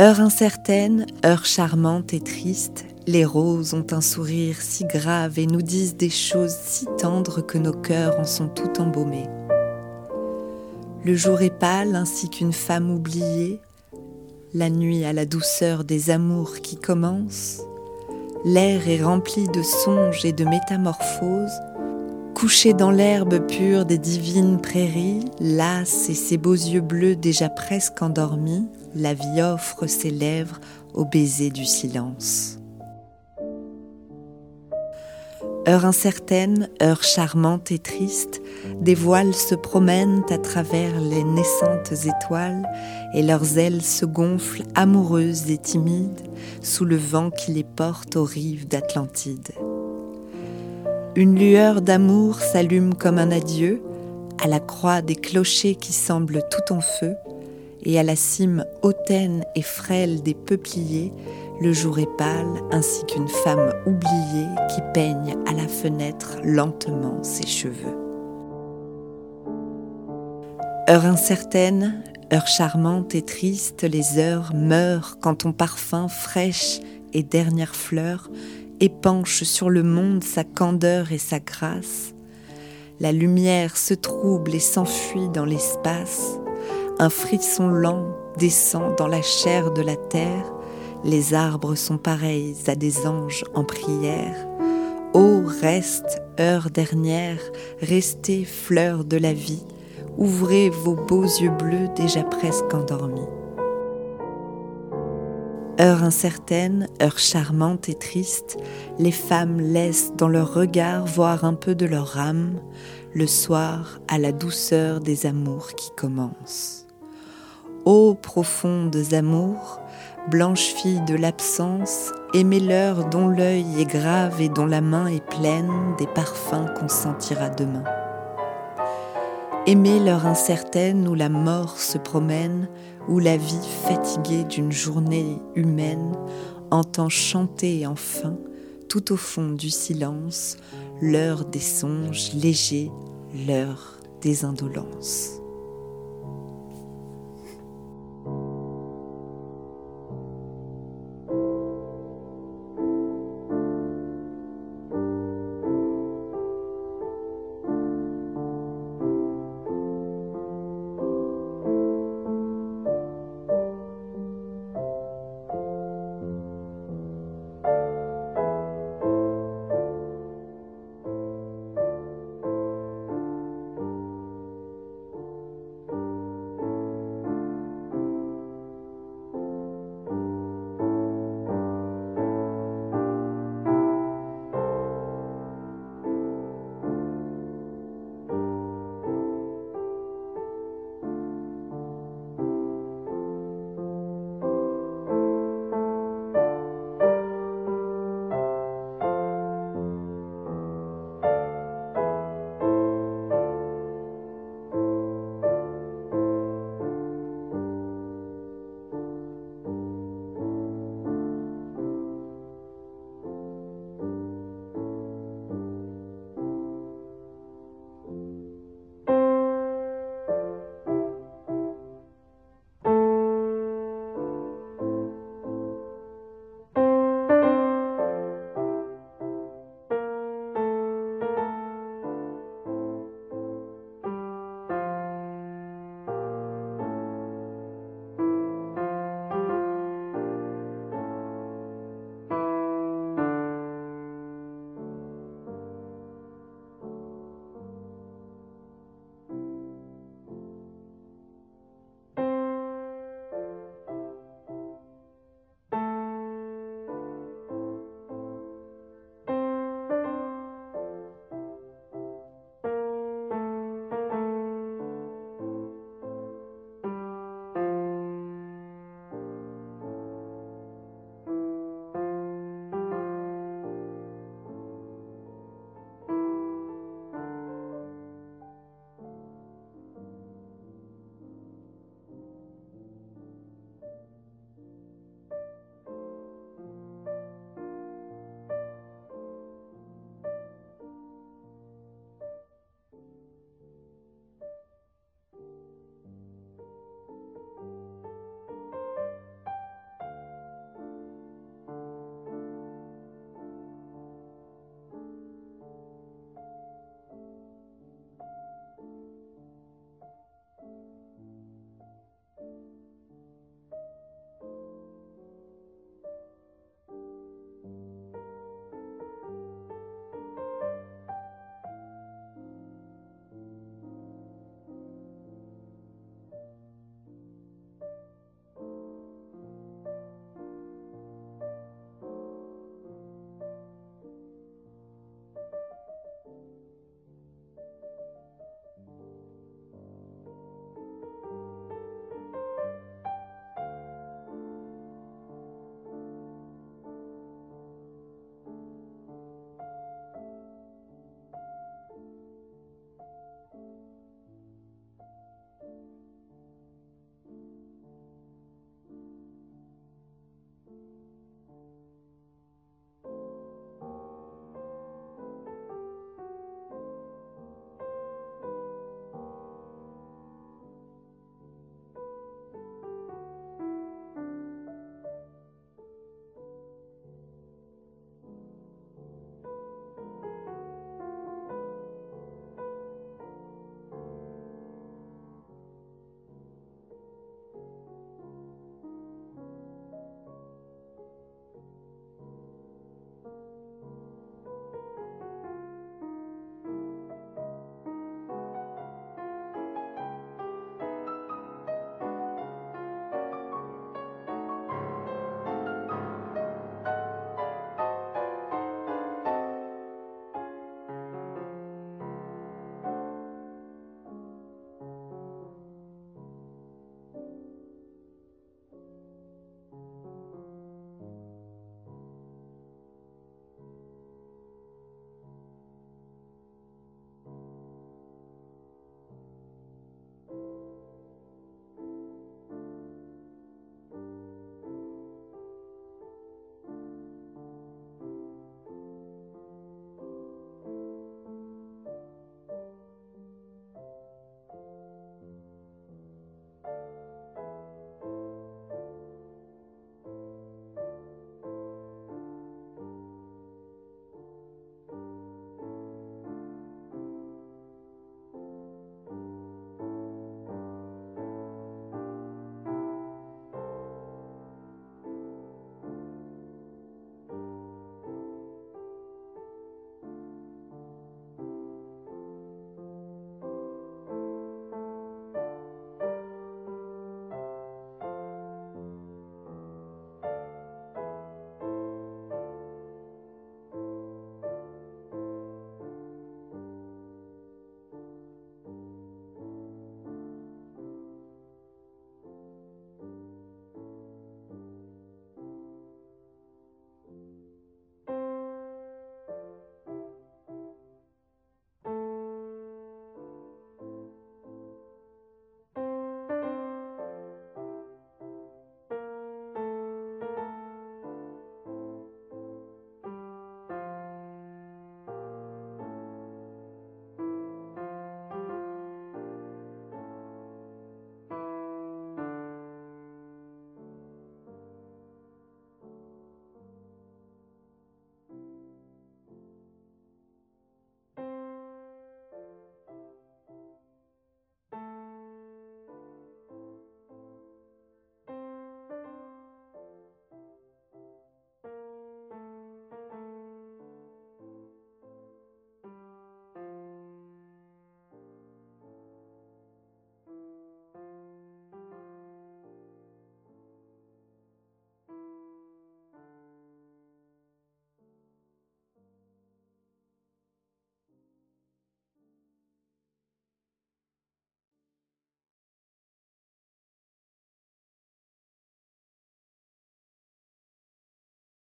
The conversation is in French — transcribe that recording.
Heure incertaine, heure charmante et triste, les roses ont un sourire si grave et nous disent des choses si tendres que nos cœurs en sont tout embaumés. Le jour est pâle ainsi qu'une femme oubliée, la nuit a la douceur des amours qui commencent, l'air est rempli de songes et de métamorphoses, couché dans l'herbe pure des divines prairies, lasse et ses beaux yeux bleus déjà presque endormis, la vie offre ses lèvres au baiser du silence. Heure incertaine, heure charmante et triste, des voiles se promènent à travers les naissantes étoiles et leurs ailes se gonflent amoureuses et timides sous le vent qui les porte aux rives d'Atlantide. Une lueur d'amour s'allume comme un adieu à la croix des clochers qui semblent tout en feu et à la cime hautaine et frêle des peupliers le jour est pâle ainsi qu'une femme oubliée qui peigne à la fenêtre lentement ses cheveux. Heure incertaine, heure charmante et triste, les heures meurent quand ton parfum fraîche et dernière fleur épanche sur le monde sa candeur et sa grâce. La lumière se trouble et s'enfuit dans l'espace. Un frisson lent descend dans la chair de la terre les arbres sont pareils à des anges en prière. Ô reste, heure dernière, restez fleurs de la vie, ouvrez vos beaux yeux bleus déjà presque endormis. Heure incertaine, heure charmante et triste, les femmes laissent dans leur regard voir un peu de leur âme, le soir à la douceur des amours qui commencent. Ô profondes amours, blanche fille de l'absence, aimez-leur dont l'œil est grave et dont la main est pleine des parfums qu'on sentira demain. Aimez l'heure incertaine où la mort se promène, où la vie fatiguée d'une journée humaine entend chanter enfin, tout au fond du silence, l'heure des songes légers, l'heure des indolences.